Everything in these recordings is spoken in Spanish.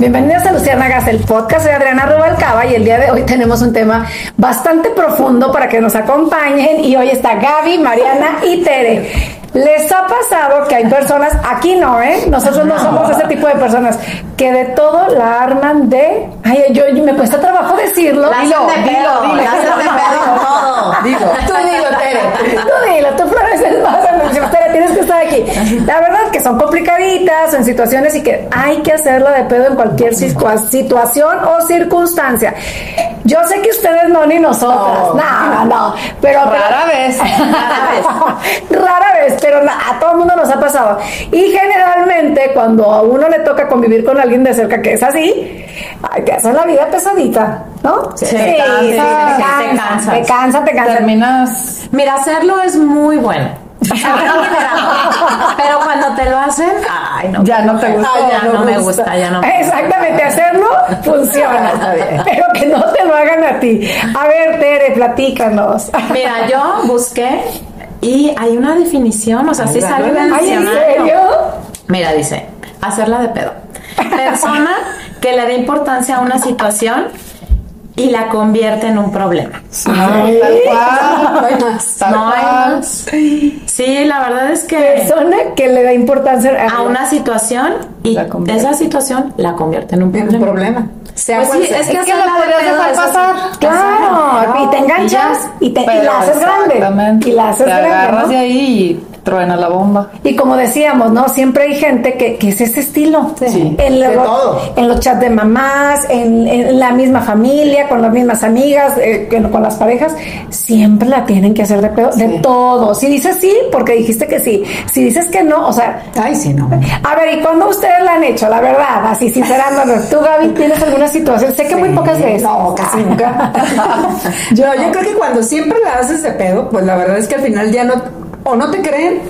Bienvenidas a Luciérnagas, el podcast. Soy Adriana Rubalcaba y el día de hoy tenemos un tema bastante profundo para que nos acompañen. Y hoy está Gaby, Mariana y Tere. ¿Les ha pasado que hay personas, aquí no, ¿eh? Nosotros no somos ese tipo de personas, que de todo la arman de. Ay, yo, yo- me cuesta trabajo decirlo. La Dilo, de dilo, dilo. dilo, Tere. Tú dilo, tú Flores el más anuncios. Tere, tienes que estar aquí. La verdad es que son complicaditas, en situaciones y que hay que hacerla de pedo en cualquier situa- situación o circunstancia. Yo sé que ustedes no, ni nosotras. No, no, Pero, Rara vez. Rara vez. Rara vez, pero a todo el mundo nos ha pasado. Y generalmente, cuando a uno le toca convivir con alguien de cerca que es así, te hacen la vida pesadita, ¿no? Sí, te cansa, te cansa, te cansa, te cansa. Terminas. Mira, hacerlo es muy bueno. Pero cuando te lo hacen, ay, no. Ya no te gusta. Ya no me gusta, ya no me Exactamente, hacerlo funciona. Pero que no te lo hagan a ti. A ver, Tere, platícanos. Mira, yo busqué y hay una definición, o sea, sí sale en el. Mira, dice, hacerla de pedo. Persona que le da importancia a una situación y la convierte en un problema. Ay, tal cual. No hay más. Tal No hay más. Sí, la verdad es que Persona que le da importancia a una situación y esa situación la convierte en un Un problema. problema. Sea Pues sí, es que Es que la podrías dejar pasar. Claro, y te enganchas y, te, y la haces grande. Y la haces Te grande. agarras ¿no? de ahí y truena la bomba. Y como decíamos, ¿no? Siempre hay gente que, que es ese estilo. Sí, en, de todo. en los chats de mamás, en, en la misma familia, con las mismas amigas, eh, con, las parejas, siempre la tienen que hacer de pedo, de todo. Si dices sí, porque dijiste que sí. Si dices que no, o sea, Ay, sí, no. a ver, ¿y cuándo ustedes la han hecho? La verdad, así sincerándonos. ¿Tú, Gaby, tienes alguna situación? Sé que muy pocas veces. No, casi nunca. yo, yo creo que cuando siempre la haces de pedo, pues la verdad es que al final ya no, o no te creen,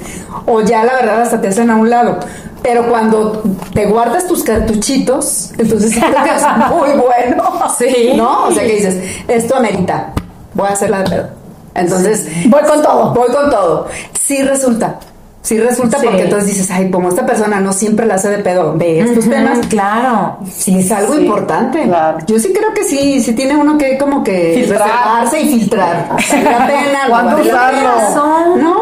o ya la verdad hasta te hacen a un lado. Pero cuando te guardas tus cartuchitos, entonces creo que es muy bueno. Sí. ¿No? O sea que dices, esto amerita, voy a hacerla de pedo. Entonces, Voy con todo. Voy con todo. Sí resulta. Sí resulta Sí. porque entonces dices, ay, como esta persona no siempre la hace de pedo, ve estos temas, Ujú, Claro. sí es algo importante. claro. Yo sí creo que sí, sí tiene uno que como que Filtrar. reservarse y filtrar. Vale la pena, no ¿Cuándo vale la usarlo? pena. Razón. No,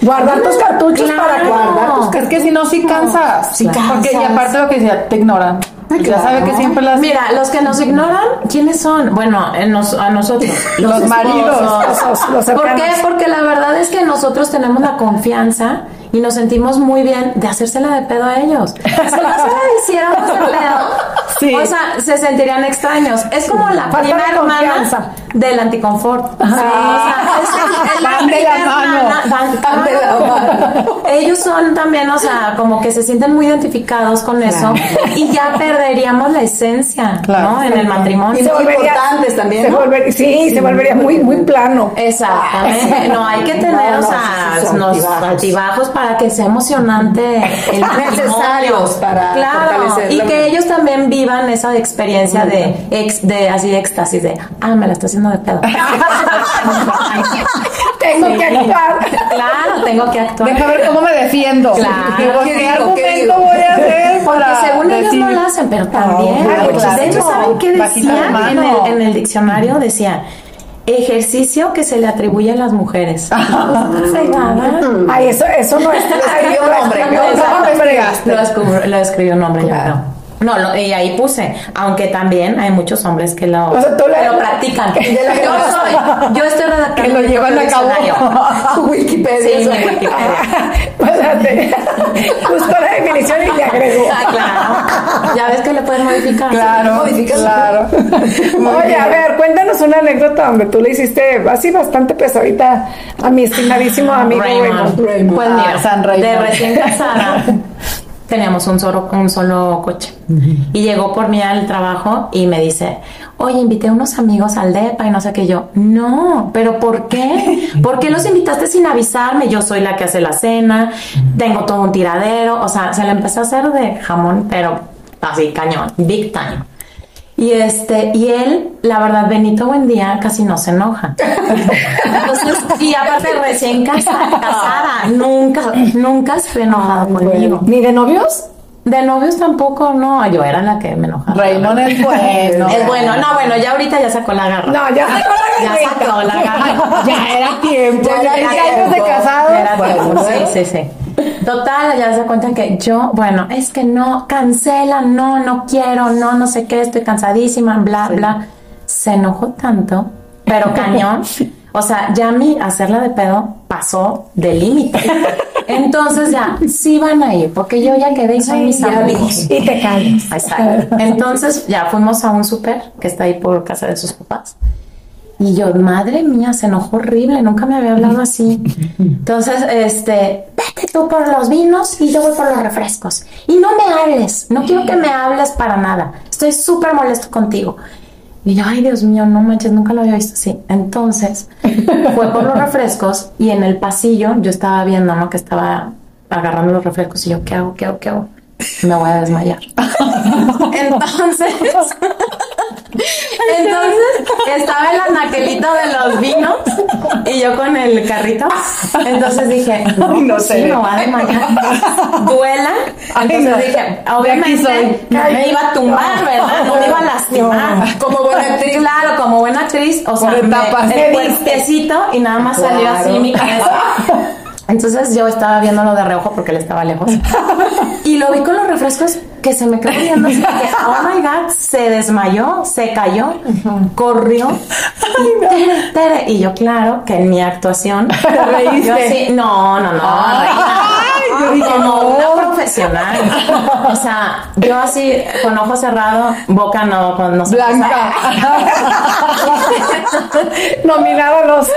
Guardar tus cartuchos Claro. para guardar tus Es que si no, sí cansas. Sí cansas. Porque y aparte lo que decía, te ignoran. Ay, Ya sabe que siempre las. Mira, los que nos ignoran, ¿quiénes son? Bueno, en nos- a nosotros. Los maridos. esposos. Los ¿Por qué? Porque la verdad es que nosotros tenemos la confianza y nos sentimos muy bien de hacérsela de pedo a ellos. Si no se la hiciéramos de pedo, Sí. o sea, se sentirían extraños. Es como la Falta prima de confianza. hermana del anticonfort. Sí, o sea, es, es la Van de la prima mano. hermana, van- Van de la mano. Ellos son también, o sea, como que se sienten muy identificados con eso y ya perderíamos la esencia, Claro. ¿no? En el matrimonio. Y muy importantes también, se ¿no? volvería- sí, se volvería muy, muy plano. Exactamente. No, hay que tener, No, o sea, sí, los altibajos. para que sea emocionante el. Necesarios para Claro, y que ellos también vivan esa experiencia de ex, de así de éxtasis de, ah, me la está haciendo de pedo. Tengo Sí. que actuar. Claro, tengo que actuar. Deja ver cómo me defiendo. Claro. ¿Qué ¿qué, argumento digo? voy a hacer Porque para según ellos decir- no lo hacen, pero también. claro, de claro. hecho, ¿saben qué decía en el, en el diccionario? Decía, ejercicio que se le atribuye a las mujeres. Ay, eso, eso no es. escribió un hombre, No, ¿no? no. Lo escribió, lo un hombre, yo Claro. creo. No, lo- y ahí puse, aunque también hay muchos hombres que lo, O sea, tú le- que lo practican. que- yo soy, yo estoy redactando Que lo llevan a cabo. Wikipedia. Sí, Wikipedia. Busco la definición y le agrego. Ah, claro. Ya ves que le pueden modificar. Claro, Modificas. claro. Oye, bien. a ver, cuéntanos una anécdota donde tú le hiciste así bastante pesadita a mi estimadísimo amigo Raymond. Raymond. Pues Ah, mira, San Raymond. de recién casada, teníamos un solo, un solo coche. Y llegó por mí al trabajo y me dice, oye, invité a unos amigos al DEPA y no sé qué yo. No, pero ¿por qué? ¿Por qué los invitaste sin avisarme? Yo soy la que hace la cena, tengo todo un tiradero. O sea, se le empezó a hacer de jamón, pero así, cañón, big time. Y este, y él, la verdad, Benito Buendía casi no se enoja. Entonces, y aparte recién casa- casada, nunca, nunca se enojado conmigo. ¿Ni de novios? De novios tampoco, no, yo era la que me enojaba. Raymond es bueno. Es bueno, no, bueno, ya ahorita ya sacó la garra. No, ya sacó la Ya garrita. sacó la garra. Ya era tiempo. Ya Ya era era años de tiempo. casado. Ya era Bueno, tiempo, sí, sí, sí. Total, ya se cuenta que yo, bueno, es que no, cancela, no, no quiero, no, no sé qué, estoy cansadísima, bla, bla. Se enojó tanto, pero cañón. O sea, ya mi hacerla de pedo pasó de límite. Entonces ya, sí van a ir, porque yo ya quedé y son mis amigos. Y te está. Entonces ya fuimos a un súper que está ahí por casa de sus papás. Y yo, madre mía, se enojó horrible, nunca me había hablado así. Entonces, este, vete tú por los vinos y yo voy por los refrescos. Y no me hables, no quiero que me hables para nada. Estoy súper molesto contigo. Y yo, ay, Dios mío, no manches, nunca lo había visto así. Entonces, fue por los refrescos y en el pasillo yo estaba viendo, ¿no? Que estaba agarrando los refrescos y yo, ¿qué hago? ¿Qué hago? ¿Qué hago? Me voy a desmayar. Entonces, entonces estaba el anaquelito de los vinos y yo con el carrito. Entonces dije, no, no pues sé. sí, me voy a desmayar. Duela. Ay, Entonces no. dije, obviamente me iba a tumbar, ¿verdad? No me iba a lastimar. Como buena actriz. Claro, como buena actriz, o sea, me- el puentecito y nada más salió Claro. así mi cabeza. Entonces yo estaba viéndolo de reojo porque él estaba lejos. Y lo vi con los refrescos que se me quedó viendo así oh my god, se desmayó, se cayó, corrió. Y, tere, tere. y yo, claro, que en mi actuación. Te reíste. Yo así, no, no, no, reina. Yo dije, como no. una profesional. O sea, yo así, con ojo cerrado, boca no, con no. Blanca. Nominado los.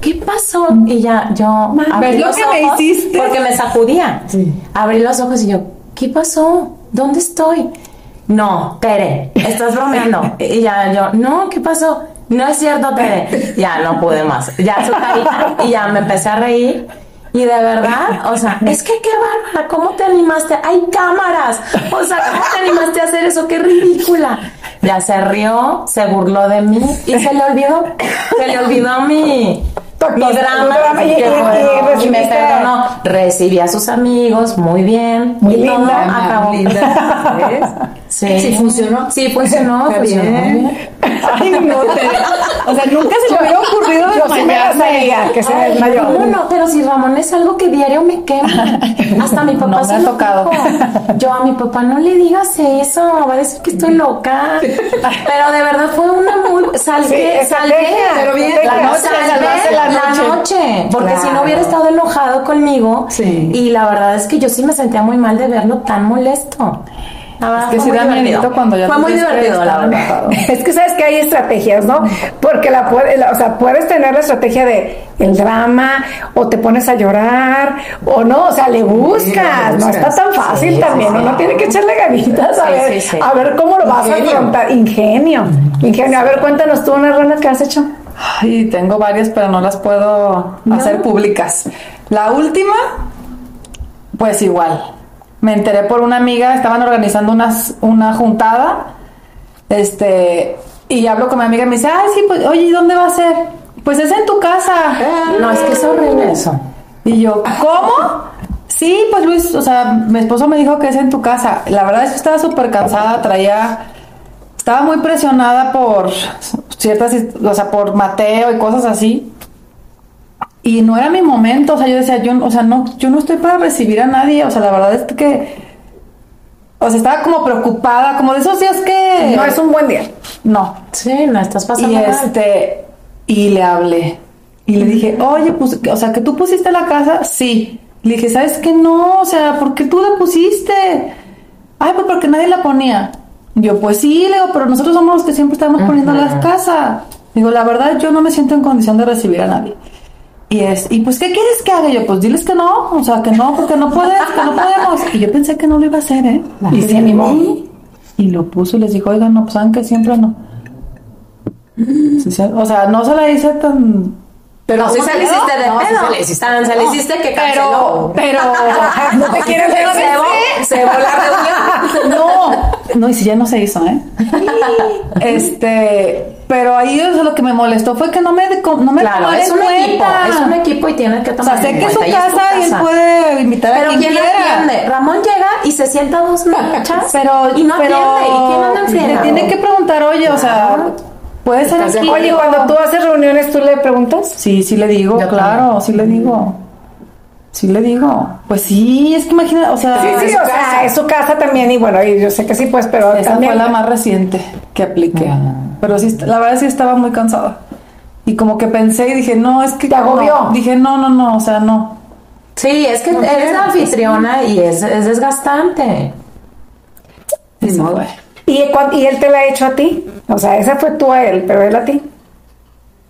¿qué pasó? Y ya, yo abrí ¿ves lo los que me hiciste? Porque me sacudía. Abrí los ojos y yo, ¿qué pasó? ¿Dónde estoy? No, Tere, estás bromeando. y ya, yo, no, ¿qué pasó? No es cierto, Tere. Ya no pude más. Ya su carita. Y ya me empecé a reír. Y de verdad, o sea, es que qué bárbara, ¿cómo te animaste? Hay cámaras. O sea, ¿cómo te animaste a hacer eso? Qué ridícula. Ya se rió, se burló de mí y se le olvidó, se le olvidó mi, mi drama. drama y- que y- bueno, y y me perdonó. Recibí a sus amigos, muy bien. Muy y todo linda. acabó. Linda, ¿ves? Sí. Sí funcionó. Sí, funcionó. Está funcionó bien. Ay, no, Tere. O sea, nunca se me hubiera ocurrido Yo sí me desmayarme. desmayé, que se Ay, desmayó. No, no, pero si Ramón es algo que diario me quema. Hasta mi papá No me se ha tocado. dijo. Yo a mi papá no le digas eso, va a decir que estoy loca. Pero de verdad fue una muy salvé, Sí, estrategia, Pero bien, la noche, la la noche. Noche. Porque si no hubiera estado enojado conmigo. Sí. Y la verdad es que yo sí me sentía muy mal de verlo tan molesto. La verdad, que sí da miedito cuando ya Fue te muy divertido, la verdad. Es que sabes que hay estrategias, ¿no? Porque la puede, la- o sea, puedes tener la estrategia de el drama, o te pones a llorar, o no, o sea, le buscas, no está tan fácil Sí, también, sí, uno sí. tiene que echarle ganitas a ver, sí, sí. a ver cómo lo vas Ingenio. a afrontar, ingenio, ingenio, a ver, cuéntanos tú una rana que has hecho. Ay, tengo varias, pero no las puedo hacer públicas. La última, pues igual. Me enteré por una amiga, estaban organizando unas, una juntada. Este, y hablo con mi amiga y me dice, ay, sí, pues, oye, ¿y dónde va a ser? Pues es en tu casa. No, es que es horrible eso. Y yo, ¿cómo? Sí, pues Luis, o sea, mi esposo me dijo que es en tu casa. La verdad es que estaba súper cansada, traía, estaba muy presionada por ciertas, o sea, por Mateo y cosas así. Y no era mi momento, o sea, yo decía, yo, o sea, no, yo no estoy para recibir a nadie, o sea, la verdad es que, o sea, estaba como preocupada, como de esos días que... No es un buen día. No, Sí, no estás pasando y mal. este, y le hablé. Y le dije, oye, pues, o sea, que tú pusiste la casa, sí. Le dije, ¿sabes qué? No, o sea, ¿por qué tú la pusiste? Ay, pues porque nadie la ponía. Yo, pues sí, le digo, pero nosotros somos los que siempre estamos poniendo las casas. Digo, la verdad, yo no me siento en condición de recibir a nadie. Y es, y pues, ¿qué quieres que haga? Yo, pues diles que no, o sea, que no, porque no puedes, que no podemos. Y yo pensé que no lo iba a hacer, ¿eh? Y se animó. Y lo puso y les dijo, oigan, no, pues saben que siempre no. O sea, no se la hice tan. Pero sí ¿cómo se le hiciste de No, pedo. se le hiciste. Se le hiciste que Pero, canceló. pero. No te quieres Pero ver. se cebó la reunión. No, no, y si ya no se hizo, ¿eh? Este, pero ahí o sea, lo que me molestó fue que no me, no me Claro, es un cuenta. equipo, es un equipo y tienes que O tomar sea, sé que es su casa y él casa. puede invitar a Pero quien ¿quién quiera. atiende? Ramón llega y se sienta a dos nachas Pero, y no pero atiende. ¿Y quién anda en le tiene que preguntar, oye, o sea, puede ser ¿Estás de aquí. Oye, cuando tú haces reuniones, ¿tú le preguntas? Sí, sí le digo, claro, sí le digo. Sí le digo. Pues sí, es que imagina, o sea, Sí, sí, es o su sea, casa. es su casa también y bueno, y yo sé que sí, pues, pero Esa también... fue la más reciente que apliqué. Pero sí, la verdad sí estaba muy cansada. Y como que pensé y dije, no, es que... ¿Te agobió? no. Dije, no, no, no, o sea, no. Sí, es que eres la anfitriona y es, es desgastante. Sí, fue. ¿Y, ¿Y él te la ha hecho a ti? O sea, esa fue tú a él, pero él a ti.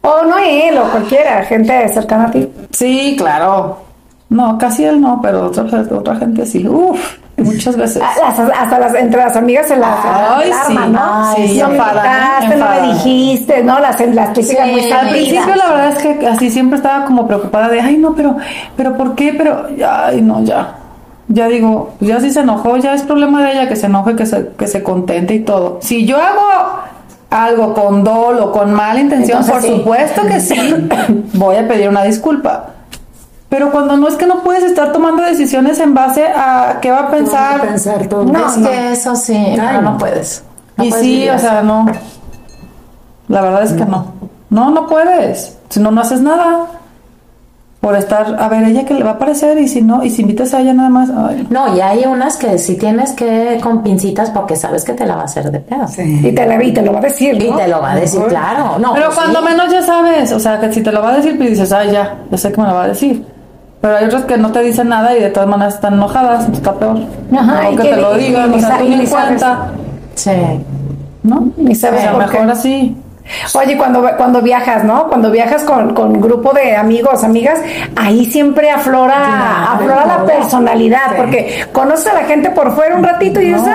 O no él, o cualquiera, gente cercana a ti. Sí, claro. No, casi él no, pero otra, otra gente sí. Uf, muchas veces. Las- hasta las, entre las amigas se las Ay, sí. ¿no? Ay, sí, no me invitaste, no me dijiste, ¿no? Las, las típicas Sí, muy Al principio la verdad es que así siempre estaba como preocupada de, ay no, pero, pero ¿por qué? Pero, ay no, ya. Ya digo, ya si se enojó, ya es problema de ella que se enoje, que se, que se contente y todo. Si yo hago algo con dolo, con mala intención, Entonces por sí. supuesto que sí, voy a pedir una disculpa. Pero cuando no es que no puedes estar tomando decisiones en base a qué va a pensar. pensar todo. No, es no. que eso sí, no, no puedes. No y puedes sí, o así. sea, no. La verdad es que no. No, no puedes. Si no, no haces nada. Por estar, a ver, ella que le va a parecer y si no, y si invitas a ella nada más. ay. No, y hay unas que sí tienes que con pincitas porque sabes que te la va a hacer de pedo. Y te, la, y te lo va a decir, Y ¿no? te lo va a decir, claro. No, Pero pues cuando sí. menos ya sabes, o sea, que si te lo va a decir, pues dices, ay, ya, yo sé que me lo va a decir. Pero hay otras que no te dicen nada y de todas maneras están enojadas, entonces está peor. Ajá, o y que te lo digan, o sea, tú ni cuenta, Sí. ¿no? Ni sabes o sea, por qué. mejor así. Oye, cuando, cuando viajas, ¿no? Cuando viajas con, con grupo de amigos, amigas, ahí siempre aflora, Claro, aflora la personalidad, Sí. porque conoces a la gente por fuera un ratito y No, dices,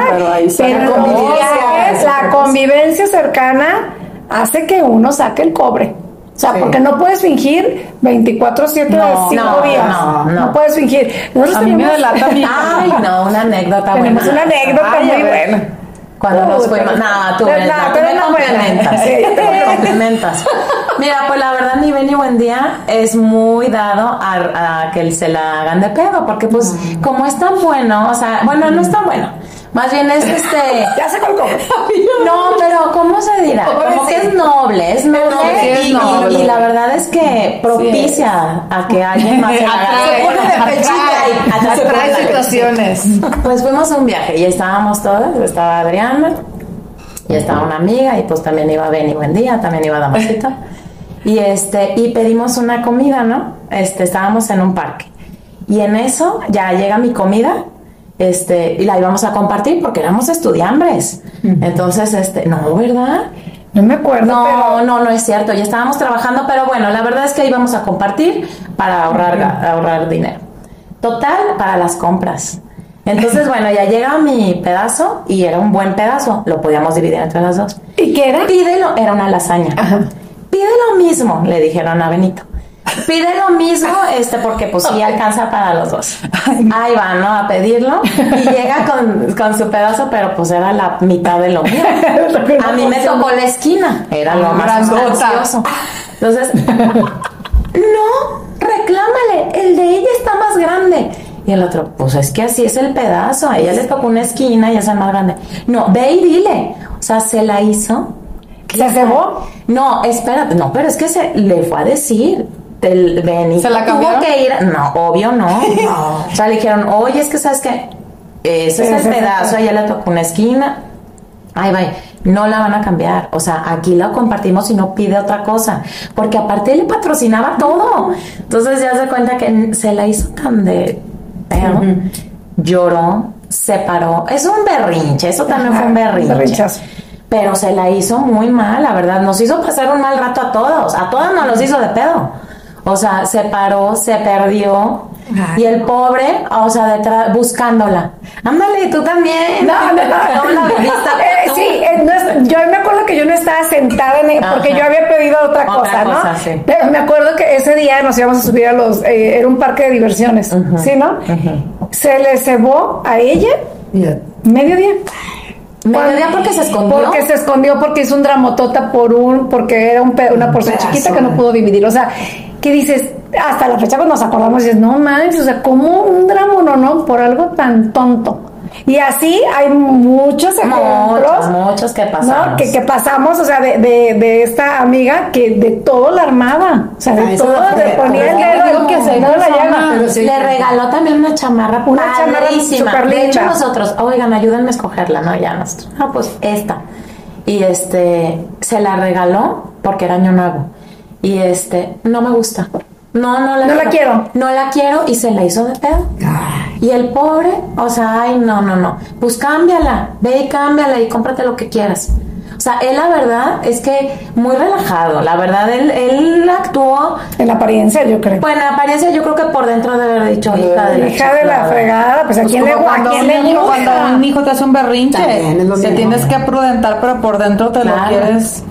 "Ay", pero convivencia, la convivencia cercana hace que uno saque el cobre. O sea, Sí. porque no puedes fingir 24-7 de No, 5 no, días. no, No, no. puedes fingir. Nosotros A mí me tenemos- delata mi... Ay, no, una anécdota Tenemos buena. una anécdota Ay, muy buena. Cuando nos fuimos, no, tú, no, tú me complementas. Tú me complementas. Mira, pues la verdad, ni Ben ni buen día es muy dado a, a que se la hagan de pedo, porque pues como es tan bueno, o sea, bueno, no es tan bueno. Más bien es este. Ya el cobre. No, pero ¿cómo se dirá? Como que es noble, es noble, y, y- noble. y la verdad es que propicia a que alguien más se. Se se Atrae de pechito. situaciones. Pues fuimos a un viaje y estábamos todas, estaba Adriana y estaba una amiga y pues también iba Benny buen día, también iba Damasito. Y este, y pedimos una comida, ¿no? Este, estábamos en un parque. Y en eso ya llega mi comida, este, y la íbamos a compartir porque éramos estudiambres. Entonces, este, no, ¿verdad? No me acuerdo, No, pero... no, no es cierto. Ya estábamos trabajando, pero bueno, la verdad es que íbamos a compartir para ahorrar, ahorrar dinero. Total, para las compras. Entonces, bueno, ya llega mi pedazo y era un buen pedazo. Lo podíamos dividir entre las dos. ¿Y qué era? Pídelo, era una lasaña. Pide lo mismo, le dijeron a Benito. Pide lo mismo, este, porque pues sí alcanza para los dos. Ahí va, ¿no? A pedirlo. Y llega con, con su pedazo, pero pues era la mitad de lo mío. A mí me tocó la esquina. Era lo más sustancioso. Entonces, no, reclámale, el de ella está más grande. Y el otro, pues es que así es el pedazo, a ella le tocó una esquina y es el más grande. No, ve y dile. O sea, se la hizo. ¿Se cebó? No, espérate, no, pero es que se le fue a decir. Del Benny. ¿Se la Tuvo que ir. No, obvio no. O sea, le dijeron, oye, es que sabes que ese es el pedazo, a ella le tocó una esquina. Ay, vaya, no la van a cambiar. O sea, aquí la compartimos y no pide otra cosa. Porque aparte él patrocinaba todo. Entonces ya se cuenta que se la hizo tan de pedo. Lloró, se paró. Es un berrinche, eso también fue un berrinche. berrinchazo. Pero se la hizo muy mal, la verdad. Nos hizo pasar un mal rato a todos. A todas nos los hizo de pedo. O sea, se paró, se perdió. Ay, y el pobre, o sea, detrás, buscándola. Ándale, tú también. No, no, no. ¿Cómo la viviste Eh, sí, eh, no es- yo me acuerdo que yo no estaba sentada en el- porque yo había pedido otra, Otra cosa, ¿no? cosa, sí. Pero me acuerdo que ese día nos íbamos a subir a los, eh, era un parque de diversiones, ¿sí, no? Se le cebó a ella mediodía. Mediodía porque se escondió. Porque se escondió porque hizo un dramotota por un, porque era un pe- una porción chiquita que no pudo dividir. O sea, ¿qué dices? Hasta la fecha cuando nos acordamos dices, no manches, o sea, como un drama no, no, por algo tan tonto. Y así hay muchos ejemplos. Muchos, muchos que pasamos. ¿no? Que, que pasamos, o sea, de, de, de esta amiga que de todo la armaba. O sea, de Ah, todo no le ponía el dedo que que se se la sí. Le regaló también una chamarra Una chamarra padrísima. súper De hecho, nosotros, oigan, ayúdenme a escogerla, ¿no? Ya nosotros. Ah, pues esta. Y este, se la regaló porque era año nuevo. Y este, no me gusta. No, no la No la quiero. No la quiero y se la hizo de pedo. Y el pobre, o sea, ay, no, no, no. Pues cámbiala, ve y cámbiala y cómprate lo que quieras. O sea, él la verdad es que muy relajado. La verdad, él, él actuó En la apariencia, yo creo. bueno, en apariencia yo creo que por dentro debe haber dicho hija de la Hija de la fregada, pues a Pues quién le, cuando, quién un le niño, gusta? cuando un hijo te hace un berrinche, También es lo te mismo. tienes que prudentar, pero por dentro te Claro. lo quieres.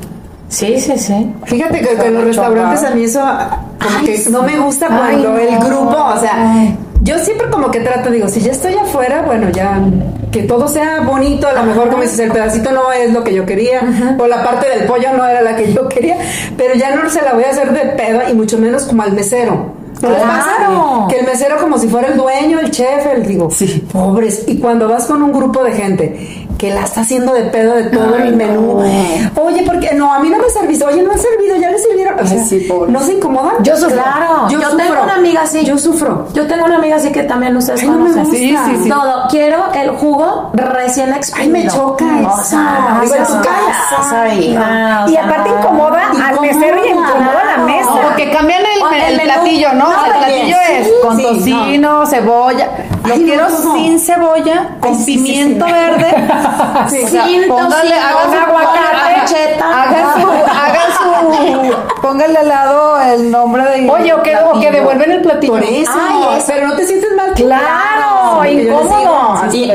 Sí, sí, sí. Fíjate que, que en los restaurantes a mí eso como que no me gusta cuando Ay, el no. grupo, o sea, yo siempre como que trato, digo, si ya estoy afuera, bueno, ya que todo sea bonito, a lo mejor como dices, el pedacito no es lo que yo quería, o la parte del pollo no era la que yo quería, pero ya no se la voy a hacer de pedo y mucho menos como al mesero. ¿No les pasa? Claro. Que el mesero como si fuera el dueño, el chef, el digo, Sí. pobres. Y cuando vas con un grupo de gente que la está haciendo de pedo de todo el menú, oye, porque no, a mí no me serviste, oye, no han servido, ya le sirvieron. O sea, sí, pobre. ¿no se incomodan? Yo sufro. Claro. Yo, tengo sufro. una amiga así. Yo sufro. Yo tengo una amiga así que también ustedes Ay, no conocen. Sí, sí, sí. Todo. Quiero el jugo recién exprimido. Ay, me choca O eso. sea, Digo, en casa. Y aparte no. incomoda al mesero y incomoda a la mesa. Porque cambian el, platillo, ¿no? El platillo es con sí, tocino, cebolla. Lo Ay, quiero no. sin cebolla, con Ay, sí, sí, pimiento sí. verde. Sí, O sea, sin póngale, tocino, hagan aguacate, hagan- cheta. Hagan su, hagan su, póngale al lado el nombre de. Oye, o que, o que devuelven el platillo. Por eso. Ay, eso. pero no te sientes mal. Claro, incómodo.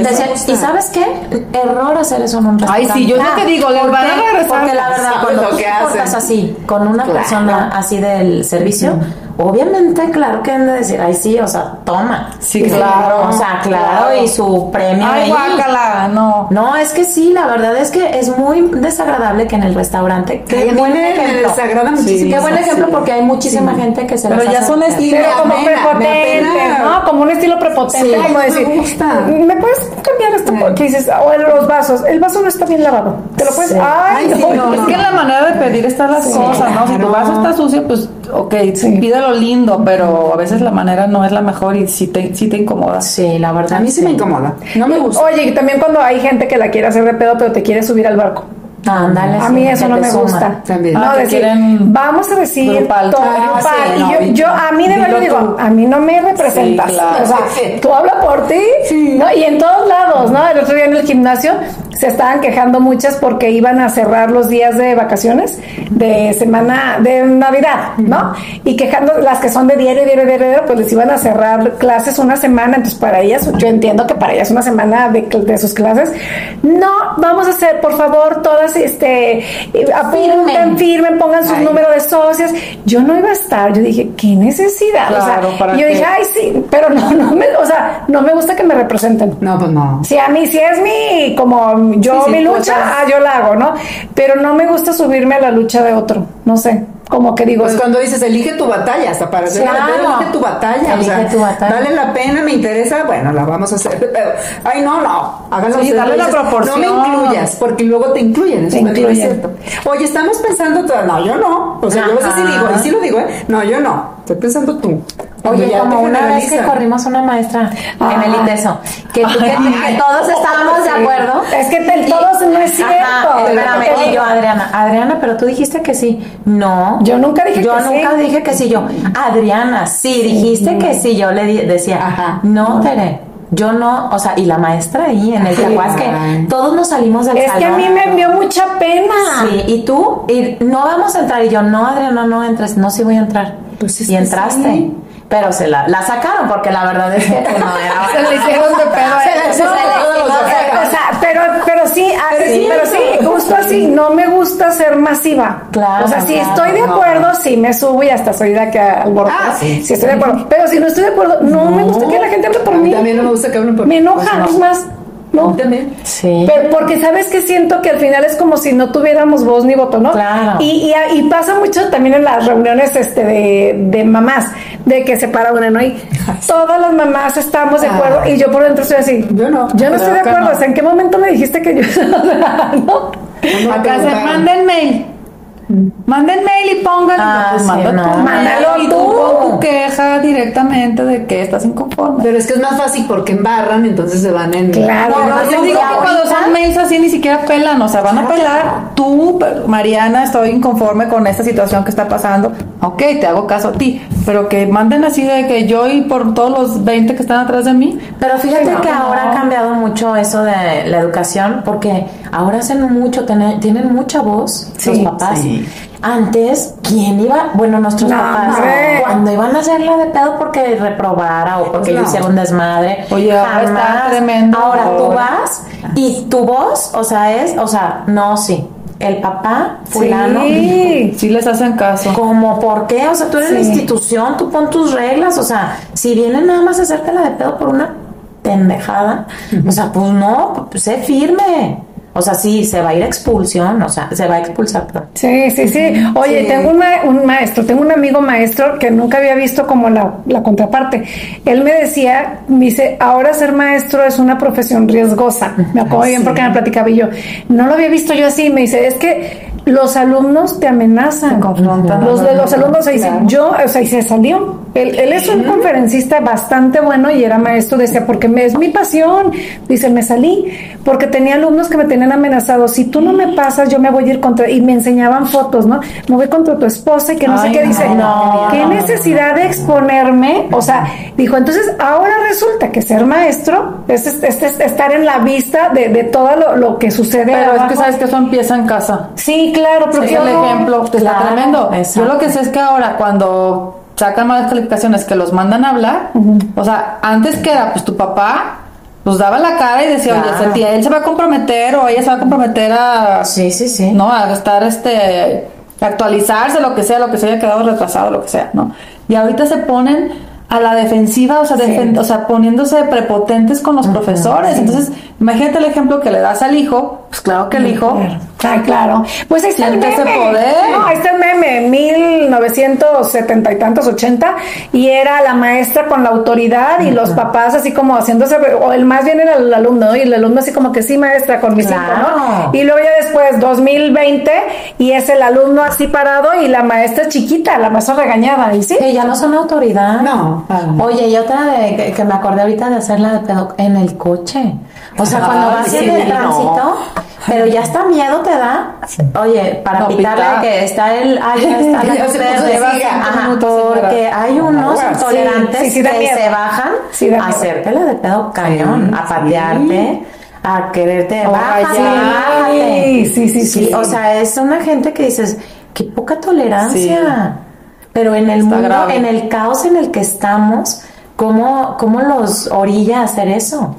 Y. ¿y sabes qué? Error hacer eso en un Ay, restaurante. sí, yo lo que digo, les ¿Por van a regresar. Porque la verdad, cuando lo tú que te así, con una Claro. persona así del servicio, obviamente, claro que han de decir, ay, sí, o sea, toma. Sí, claro. O sea, claro, y su premio Ay, ahí. guácala, no. No, es que sí, la verdad es que es muy desagradable que en el restaurante. Qué buen me, me ejemplo. desagrada muchísimo. Qué buen ejemplo porque hay muchísima gente que se Pero ya son estilos. Como Me apena, prepotente, me apena. ¿no? Como un estilo prepotente, como me decir, gusta. ¿me puedes cambiar esto? Porque dices, o los vasos, el vaso no está bien lavado. Te lo puedes, ay, Ay, no, no, Es que la manera de pedir está las cosas, ¿no? Si tu vaso está sucio, pues, ok, pídelo lindo, pero a veces la manera no es la mejor y sí te, sí te incomoda. Sí, la verdad. A mí sí me incomoda. No me gusta. Oye, y también cuando hay gente que la quiere hacer de pedo, pero te quiere subir al barco. Ándale. A sí, mí eso no me suma. gusta. También. No, Ah, decir, vamos a decir grupal. todo Ah, grupal. sí, no, y yo, yo, a mí de verdad digo, tú. a mí no me representas. Sí, claro. O sea, Sí. tú habla por ti. Sí. ¿no? Y en todos lados, ¿no? El otro día en el gimnasio se estaban quejando muchas porque iban a cerrar los días de vacaciones de semana, de Navidad, ¿no? Y quejando las que son de diario, diario, diario, diario, pues les iban a cerrar clases una semana. Entonces, para ellas, yo entiendo que para ellas una semana de, de sus clases. No, vamos a hacer, por favor, todas, este, apunten, Firmen. firmen, pongan sus números de socios. Yo no iba a estar. Yo dije, ¿qué necesidad? Claro, o sea, ¿para y yo qué? dije, ay, sí, pero no, no me, o sea, no me gusta que me representen. No, pues no. Si a mí, si es mi, como yo, Sí, mi lucha, ah, yo la hago, ¿no? Pero no me gusta subirme a la lucha de otro, no sé, como que digo, Pues cuando dices elige tu batalla, hasta para hacer Claro. elige tu batalla, o Elige sea, tu batalla. vale la pena, me interesa, bueno, la vamos a hacer. Pero, ay, no, no, háganlo Sí, dale la proporción. No me incluyas, porque luego te incluyen, eso Te es cierto. Oye, estamos pensando todo, no, yo no, o sea, yo a veces sí digo, y sí lo digo, ¿eh? No, yo no, estoy pensando tú. Oye, ya como una vez que corrimos una maestra Ah. en el ITESO, que, tú- que- que todos estábamos de acuerdo. Es que te- todos no es cierto. Ajá, espérame, y yo, Adriana, Adriana, pero tú dijiste que sí. No. Yo nunca dije yo que sí. nunca dije que sí. Yo, Adriana, sí, dijiste que sí. Yo le decía, Ajá. no, Tere. Yo no, o sea, y la maestra ahí en el. Tehuas, que todos nos salimos del Es que a salón. mí me dio mucha pena. Sí, y tú, y no vamos a entrar. Y yo, no, Adriana, no entres. No, sí voy a entrar. Pues es y entraste. sí. Pero se la, la sacaron porque la verdad es que pues, no era. Se le hicieron de pedo. Se le- pero, pero sí, así, pero sí, justo así, no me gusta ser masiva. Claro, O sea, si claro, estoy de no. acuerdo, sí me subo y hasta soy de acá al borde. Ah, sí, sí, estoy de acuerdo. Pero si no estoy de acuerdo, no, me gusta que la gente hable por mí también no me gusta que hablen por Me mí. enoja, Pues es no. más, no. también. Sí. Pero porque sabes que siento que al final es como si no tuviéramos voz ni voto, ¿no? Claro. Y, y, y pasa mucho también en las reuniones este, de, de mamás, de que se para una, ¿no? Y todas las mamás estamos de acuerdo y yo por dentro estoy así. Yo no. Yo no estoy de acuerdo. no. O sea, ¿en qué momento me dijiste que yo no? Acá se manden mail. Manden mail y pongan. Ah, pues sí, manda no. tu Mándalo y tú. tú tu queja directamente de que estás inconforme. Pero es que es más fácil porque embarran, entonces se van en. Claro, No, no, yo digo que cuando son mails así ni siquiera pelan, o sea, van a pelar. Tú, Mariana, estoy inconforme con esta situación que está pasando. Ok, te hago caso a ti, pero que manden así de que yo y por todos los 20 que están atrás de mí. Pero fíjate No, que no. ahora ha cambiado mucho eso de la educación, porque ahora hacen mucho, tienen, tienen mucha voz Sí, los papás. sí. Antes, ¿quién iba? Bueno, nuestros No, papás, cuando iban a hacerla de pedo porque reprobara o porque hiciera un desmadre. Oye, ahora está tremendo. Ahora tú vas y tu voz, o sea, es, o sea, no, sí. El papá, fulano, Sí. Sí les hacen caso. como, ¿por qué? O sea, tú eres la institución, tú pon tus reglas. O sea, si vienen nada más a hacértela de pedo por una pendejada, o sea, pues no, pues sé firme. O sea, sí, se va a ir a expulsión, o sea, se va a expulsar. perdón. Sí, sí, sí. Oye, Sí. tengo un, ma- un maestro, tengo un amigo maestro que nunca había visto como la, la contraparte. Él me decía, me dice, ahora ser maestro es una profesión riesgosa. Me acuerdo bien porque me platicaba y yo, no lo había visto yo así. Me dice, es que los alumnos te amenazan. Confrontan. Los de los alumnos se dicen, Claro. yo, o sea, y se salió. Él, él es un conferencista bastante bueno y era maestro, decía, porque me, es mi pasión. Dice, me salí porque tenía alumnos que me tenían amenazado. Si tú no me pasas, yo me voy a ir contra. Y me enseñaban fotos, ¿no? Me voy contra tu esposa y que no sé qué. no, Dice, no, ¿qué necesidad de exponerme? O sea, dijo, entonces ahora resulta que ser maestro es, es- es- es estar en la vista de, de todo lo, lo que sucede. Pero es que abajo. sabes que eso empieza en casa. Sí, claro, pero Es qué el ejemplo, está tremendo. Yo lo que sé es que ahora cuando sacan malas calificaciones que los mandan a hablar, o sea, antes que era pues tu papá nos daba la cara y decía, Claro. oye, ese tía, él se va a comprometer o ella se va a comprometer a Sí, sí, sí. no a estar este actualizarse lo que sea, lo que se haya quedado retrasado, lo que sea, ¿no? Y ahorita se ponen a la defensiva, o sea, defen- o sea, poniéndose prepotentes con los profesores. Entonces, imagínate el ejemplo que le das al hijo, pues claro que el hijo Ay, claro. Pues Siente ese poder. No, ahí está el meme, 1970 y tantos, 80, y era la maestra con la autoridad y los papás así como haciéndose, o el más bien era el alumno, ¿no? y el alumno así como que sí, maestra, con mis Claro. cinco, ¿no? Y luego ya después, 2020, y es el alumno así parado y la maestra chiquita, la maestra regañada, ¿y sí? Que ya no son autoridad. No, no. Oye, y otra de, que, que me acordé ahorita de hacerla de pedo en el coche. O sea, cuando vas sí, en el no. tránsito, pero ya está miedo te da. Oye, para No, pitarle pitar. que está el ah, ya está la Ajá, porque hay unos Sí, intolerantes sí, sí da que miedo. se bajan Sí a hacértela de pedo cañón, a patearte, a quererte Oh, bájate. Sí, sí, sí, sí. O sea, es una gente que dices, qué poca tolerancia. Pero en el Está mundo, grave. en el caos en el que estamos, ¿cómo, cómo los orilla a hacer eso?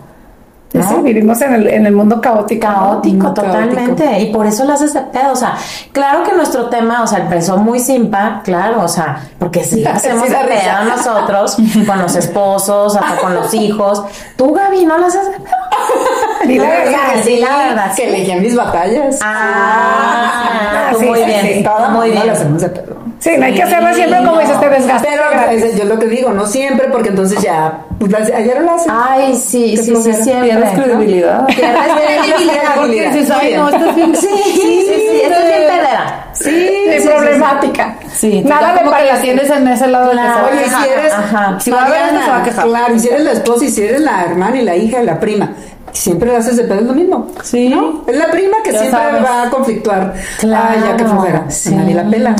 Sí, ¿No? vivimos en el, en el mundo caótico. Caótico, totalmente. Y por eso lo haces de pedo. O sea, claro que nuestro tema, o sea, empezó muy simpa, claro, o sea, porque sí hacemos Sí, de pedo nosotros, con los esposos, hasta con los hijos. Tú, Gaby, no lo haces de pedo. La verdad. que sí, la verdad. Que elegí mis batallas. Ah, tú sí, muy bien, todo muy No bien. lo hacemos de pedo. Sí, no hay que hacerlo siempre como dices, te desgastas. Pero es- yo lo que digo, no siempre, porque entonces ya, pues ayer lo hacen. Ay, sí, sí, sí, siempre. pierdes credibilidad. Pierdes credibilidad. Porque dices, ay, no, esto es bien. Sí, sí, sí, esto es bien pedera. Sí, sí, problemática. Sí, Nada como que la tienes en ese lado de que Oye, si eres, Ajá. Si va a ver esto, se va a quejar. Claro, si eres la esposa y si eres la hermana y la hija y la prima, siempre lo haces de pedo, es lo mismo. Sí. ¿no? Es la prima que Ya siempre sabes. va a conflictuar. Claro, Ay, ya que flojera. sí. Nadie la pela.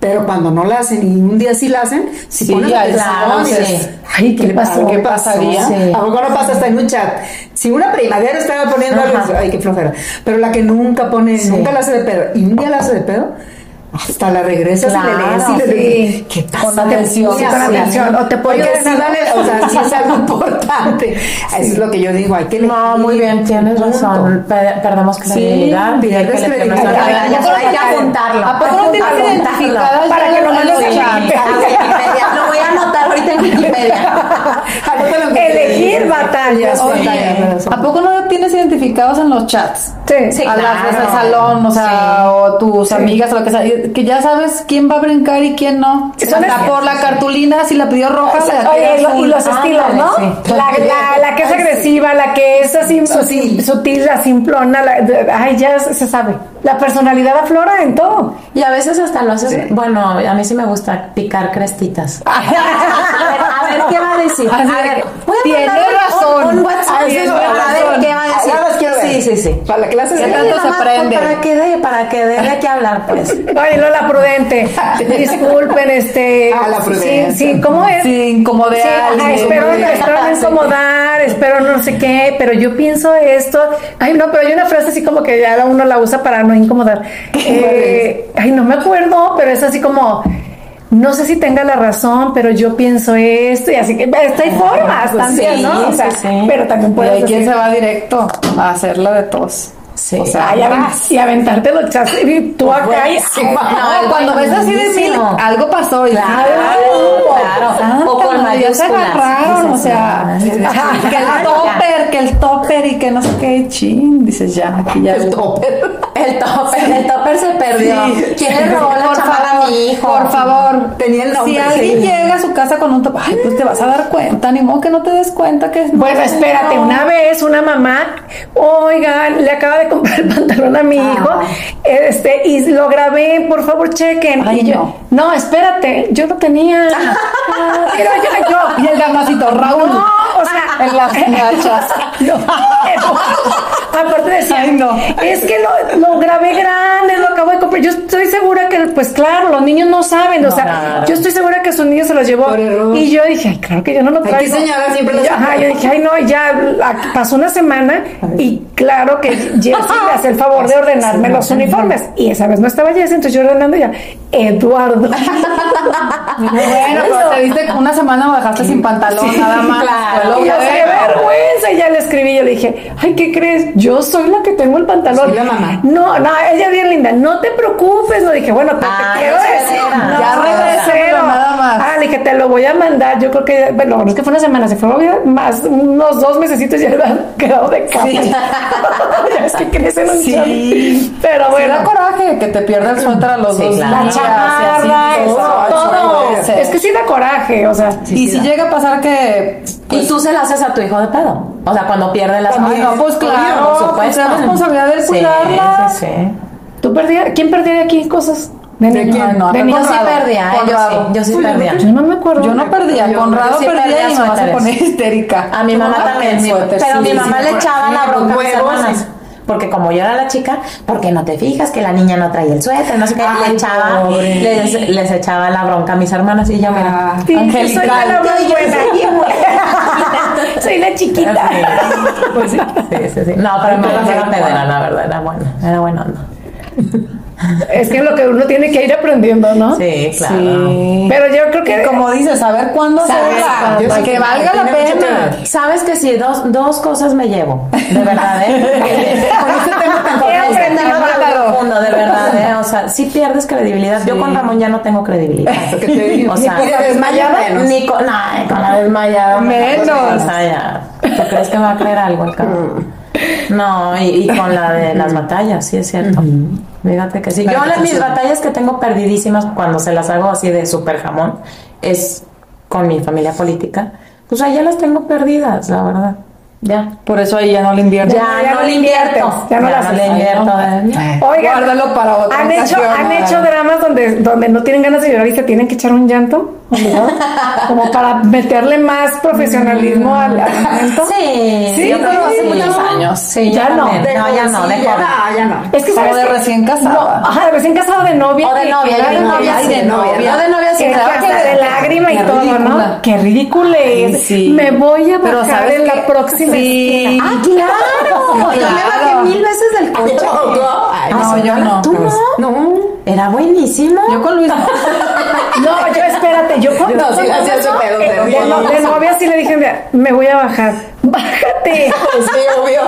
Pero cuando no la hacen y un día sí la hacen, si Sí, claro, sí. Ay, ¿qué le pasó? ¿Qué pasaría? Sí. ¿A poco no pasa hasta en un chat? Si una primavera estaba poniendo algo, ay, qué flojera. Pero la que nunca pone, nunca la hace de pedo, y un día la hace de pedo, hasta la regresas y le Claro, lees y le sí. lees. ¿Qué pasa? Con atención. Sí, con Sí. atención. O te puedo sí algo. o sea, sí es algo importante. Eso es lo que yo digo, hay que No, muy bien, tienes razón. Pe- perdemos credibilidad. hay pierdes que leer credibilidad. Hay que apuntarlo. ¿A poco no tienes Apuntarlo. identificadas Para que. A Wikipedia. Lo voy a anotar ahorita en Wikipedia. Elegir batallas. ¿a poco no tienes identificados en los chats? Sí. Sí, a las claro. del salón, o sea, o tus amigas o lo que sea, que ya sabes quién va a brincar y quién no. Hasta por la cartulina, si la pidió roja, la Oye, lo- y los estilos, ¿no? sí. La, la, la que es agresiva, la que es así Sutil. sutil, la simplona, la, ay, ya se se sabe. La personalidad aflora en todo. Y a veces hasta lo haces. Bueno, a mí sí me gusta picar crestitas. a ver, a ver, ¿qué va a decir? A ver, que voy a tiene mandarle un- razón. Un, WhatsApp. Sí, sí, sí. Para la clase ¿Qué de tanto se más, prende? Para que dé, para que dé de qué hablar, pues. Oye, Lola Prudente, disculpen, este. Ah, la Prudente. Sí, sí, ¿cómo es? Sí, incomodé Sí, a ajá, alguien. espero, espero no incomodar, espero no sé qué, pero yo pienso esto. Ay, no, pero hay una frase así como que ya uno la usa para no incomodar. Eh, ay, no me acuerdo, pero es así como. No sé si tenga la razón, pero yo pienso esto y así que esta hay formas pues también, sí, ¿no? O sea, sí, sí. pero también Y puedes hay quien decir, se va directo a hacerla de tos. Sí. O sea, ay, aven- y aventarte los chats y tú acá y, ay, no, cuando ves así de mil, algo pasó y Claro, ¡Ay, claro. María, se agarraron, o sea, que el ya. topper, que el topper y que no sé qué, chin, dices ya, aquí ya. El topper. El topper, el topper se perdió. ¿Quién le robó la Por chamarra favor, a mi hijo? Por favor. Tenía el nombre, Si alguien llega a su casa con un top, ay, pues te vas a dar cuenta, ni modo que no te des cuenta que es. Bueno, espérate, una vez una mamá, oigan, le acaba de comprar el pantalón a mi hijo, este, y lo grabé, por favor chequen. Ay, y yo, no. espérate, yo lo tenía. Pero yo, yo, Y el damasito, Raúl. no, o sea, En las nachas. no, aparte decía, Ay, no. es que lo, lo grabé grande, lo acabo de comprar. Yo estoy segura que, pues claro, los niños no saben, o sea, yo estoy segura que su niño se los llevó. Y yo dije, ay, claro que yo no lo Aquí, traigo. señora, siempre lo Ajá, yo dije, ay, no, ya pasó una semana y claro que Jessy le hace el favor de ordenarme los uniformes. Y esa vez no estaba Jessy, entonces yo ordenando ya, Eduardo. Bueno, pero te viste que una semana lo dejaste sin pantalón, nada más. claro. Y yo, qué vergüenza. Y ya le escribí, yo le dije, ay, ¿qué crees? Yo soy la que tengo el pantalón. Sí, la mamá. No, no, ella bien linda, no te preocupes. No dije, bueno, te, te Ah, quiero decir. No, Ya cero. nada más. Ah, le dije, te lo voy a mandar. Yo creo que, bueno, no es que fue una semana, se fue más, unos dos mesecitos ya había quedado de cama. ya es que crecen un Sí. Pero Sí, bueno. da coraje que te pierda el suéter a los Sí, dos. La chamarra, todo. todo. Sí. Es que sí da coraje, o sea. y si llega a pasar que Y tú se la haces a tu hijo de pedo. O sea, cuando pierde las Ay, no, pues claro, por pues supuesto. es responsabilidad de Sí, cuidarla. Sí, sí. ¿Tú perdías? ¿Quién perdía aquí cosas? De quién? No, de. Yo sí perdía, ¿eh? yo sí, yo sí Uy, perdía. Yo no me acuerdo. Yo no perdía, Conrado sí perdía y mi mamá se ponía histérica. A mi mamá también, suéter, pero sí, mi mamá sí, le echaba la bronca a mis hermanas. Porque como yo era la chica, porque no te fijas que la niña no traía el suéter, no sé qué, Ay, le echaba, les, les echaba la bronca a mis hermanas y yo, mira, Ah, Sí, yo soy angelical. la más buena. soy la chiquita. Pues sí, sí, sí, sí. No, pero mi mamá sí era pedera, la verdad, era buena, era buena onda. Es que es lo que uno tiene que ir aprendiendo, ¿no? Sí, claro. Sí. Pero yo creo que. Como dices, saber cuándo cuándo. para que valga la pena. Sabes que sí, dos, dos cosas me llevo, de verdad, ¿eh? Con este tema tan este profundo, de verdad, ¿eh? O sea, sí pierdes credibilidad. Yo con Ramón ya no tengo credibilidad. ¿Qué te digo? O sea, Ni con la desmayada menos. Ni con, no, con la desmayada. Menos. O sea, ya. ¿Tú crees que me va a creer algo el cabrón? No, y, y con la de las batallas, sí es cierto. Fíjate que sí. Yo las, mis batallas que tengo perdidísimas cuando se las hago así de super jamón es con mi familia política. Pues ahí ya las tengo perdidas, la verdad. Ya. Por eso ahí ya no le invierto. Ya, ya no no le inviertes, invierto. ya no Ya las no le invierto. Ay, Oigan, guárdalo para otra han hecho, han hecho dramas donde, donde no tienen ganas de llorar y se tienen que echar un llanto, ¿no? como para meterle más profesionalismo al, al momento. Sí, Sí, yo creo que hace muchos años. Sí, Ya no. No, ya no, de Sí, ya joven. no, ya no. Es que Como ¿sabes de recién No, casada. ajá, de recién casado de novia. O de novia, yo de novia, de novia. Yo de novia sí que, de lágrima y todo. ¿no? Qué ridículo es. Me voy a Pero bajar ¿sabes en la próxima Sí. ¡Ah, claro! Yo me bajé mil veces del coche. Ay, No, yo no. ¿Tú no? No. Era buenísimo. Yo con Luis no. No, yo espérate, yo con No, sí, hacía su pedo, eh, de, no- novia sí le dije, mira, me voy a bajar. Bájate. Pues sí, obvio.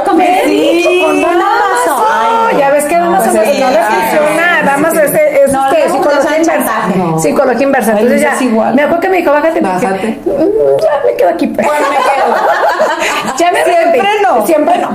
Ay, ya ves que no, Damas pues no es que- le funciona. Damas es, es No, este, no, psicología es inversa. chantaje. No. Psicología inversa. Ay, Entonces ya, es igual. me acuerdo que me dijo, bájate. porque, Bájate. "Mm, Ya me quedo aquí. Bueno, me quedo. Ya me Siempre arrepentí. no. Siempre no.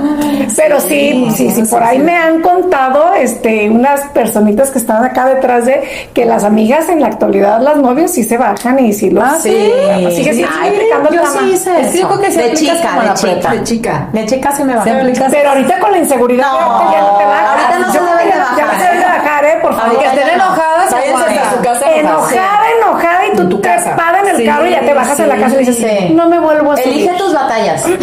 Pero sí, sí, sí, por ahí me han contado este unas personitas que estaban acá detrás de que las amigas en la actualidad, las novias sí se bajan y sí lo Ah, sí. Sí, Ay, yo sí hice que yo eso. creo que se de chica, como de la chica. De chica. De chica sí me Se bajé. aplica Pero ahorita con la inseguridad No, que ya no te bajas. ahorita no se Yo debe que de ya- Ya bajar. no se debe de bajar, ¿eh? Por favor. Que Ahorita estén enojadas, se Váyanse hasta aguantan. su casa. Enojada, enojada, y tú En tu casa. trepada en el Sí, carro y ya te bajas a la sí, casa y dices, sí. no me vuelvo a subir. Elige tus batallas.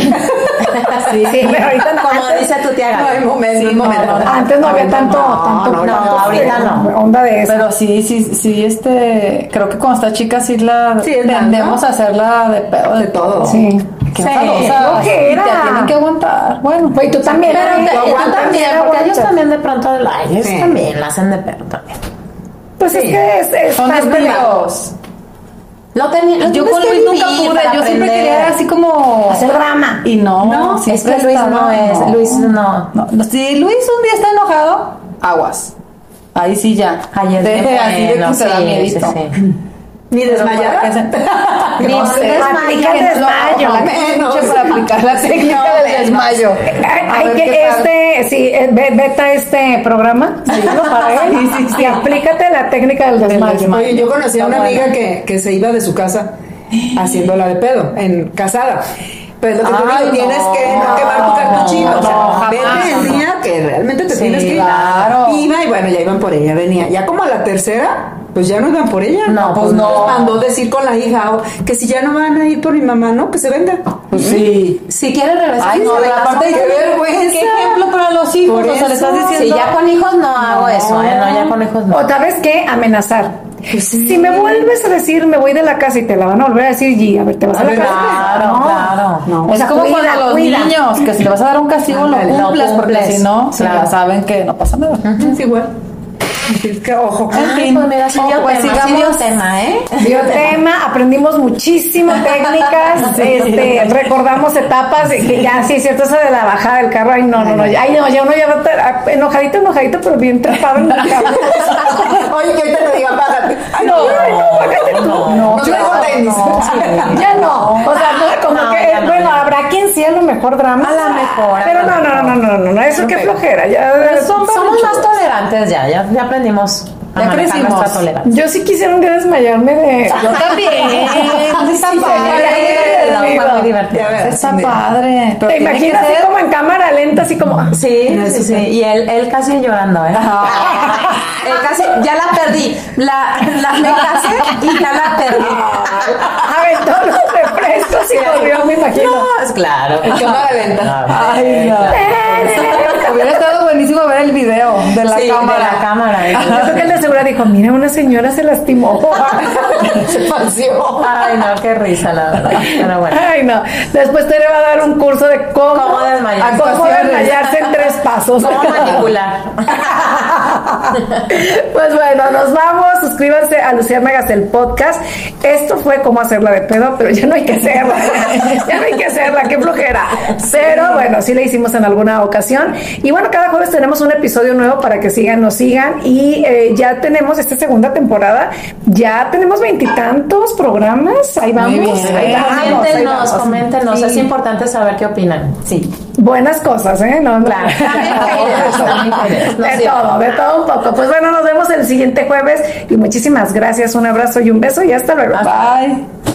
Sí, sí, pero ahorita no. Como Antes- dice tu tía No hay momento, Sí, no, momento. no, no. Antes no había tanto, tanto, no, tanto, ahorita no. onda de eso. Pero sí, sí, sí, este, creo que cuando está chica sí la Sí, tendemos ¿no? a hacerla de pedo de, De todo. Sí. Que Sí. Qué y flojera. te tienen que aguantar. Bueno, Güey, tú también. Pero te- Tú también, porque ellos también de pronto, ellos Sí. también la hacen de perro también. Pues es que es, es son descuidados. Lo tenía, Yo con Luis nunca pude, yo siempre quería así como hacer drama. y no, No, es que Luis no es, Luis no. No, no, Si Luis un día está enojado, aguas. Ahí sí ya. Ay, es Deje bien así de que se da sí, miedito. sí, sí. Ni se- Ni No sé, desmayo. escuche para aplicar la técnica No, del desmayo. Hay, A hay que este, sí, eh, ve- veta este programa, para él, Sí, sí, sí. y aplícate la técnica del desmayo. Oye, yo conocí a una amiga que, que se iba de su casa haciéndola de pedo, en casada. Pero lo que te digo, tienes que no quemar tu cartuchito. no, o sea, jamás, vete el día que realmente te tienes que ir. claro. Iba y bueno, ya iban por ella, venía. Ya como a la tercera, pues ya no iban por ella. No, pues Entonces no. mandó decir con la hija oh, que si ya no van a ir por mi mamá, no, que se venga. Pues sí. Si quieres regresar, Ay, no, aparte qué vergüenza. ¿Qué ejemplo para los hijos? Por o sea, le estás eso. diciendo. Si ya con hijos no hago eso, ¿eh? No, ya con hijos no. O tal vez que amenazar. Pues Si me vuelves a decir me voy de la casa y te la van a volver a decir, G, a ver, te vas a, A la casa. Claro, No. claro. No. O Es sea, como cuida, cuando los cuida. niños, que si le vas a dar un castigo, lo Ándale, lo cumples, porque si no, Claro. ya saben que no pasa nada. Es igual. Es que ojo. En Ay, fin. pues mira, sí dio Pues tema, sí sigamos. tema, ¿eh? Dio tema, aprendimos muchísimo técnicas, este, recordamos etapas de que ya, sí es cierto, eso de la bajada del carro, ay no, no, no, ay no, ya uno ya va enojadito, enojadito, pero bien trepado en el carro. Oye, que ahorita te bájate. Ay, No, no, bájate tú. no, No, no no. Ya no. O sea, no, como No, que, bueno, habrá quien sea lo mejor drama. A la mejor, Pero no, no, no, no, no, no, eso qué flojera. Ya, Somos más tolerantes ya, ya, ya aprendimos a Ya crecimos. nuestra tolerancia. Yo sí quisiera un día desmayarme de. Yo también. Está Sí, padre. muy divertido. Está padre. Pero ¿Te imaginas así ser- como en cámara lenta, así como. Sí, sí, sí. Y él, él casi llorando, ¿eh? él casi, ya la perdí. La, la me casé y ya la perdí. Aventó los refrescos y corrió, me imagino. No, es claro. En cámara lenta. Ay, no. Ver el video de la Sí, cámara. de la cámara. Yo creo que el de seguridad dijo, mira, una señora se lastimó. Se falseó. Ay, no, qué risa, la verdad. Pero bueno. Ay, no. Después te va a dar un curso de cómo, Cómo desmayarse. cómo desmayarse en tres pasos. ¿Cómo manipular? Pues bueno, nos vamos. Suscríbanse a Luciérnagas el podcast. Esto fue cómo hacerla de pedo, pero ya no hay que hacerla. ya no hay que hacerla, qué flojera. Pero bueno, sí la hicimos en alguna ocasión. Y bueno, cada jueves tenemos un episodio nuevo para que sigan, nos sigan. Y eh, ya tenemos esta segunda temporada. Ya tenemos veintitantos programas. Ahí vamos. bien. ahí vamos, ahí Coméntenos, vamos. coméntenos. Sí. Es importante saber qué opinan. Sí. Buenas cosas, ¿eh? No, no. Claro. No De todo, de todo un poco. Pues bueno, nos vemos el siguiente jueves y muchísimas gracias. Un abrazo y un beso y hasta luego. Bye.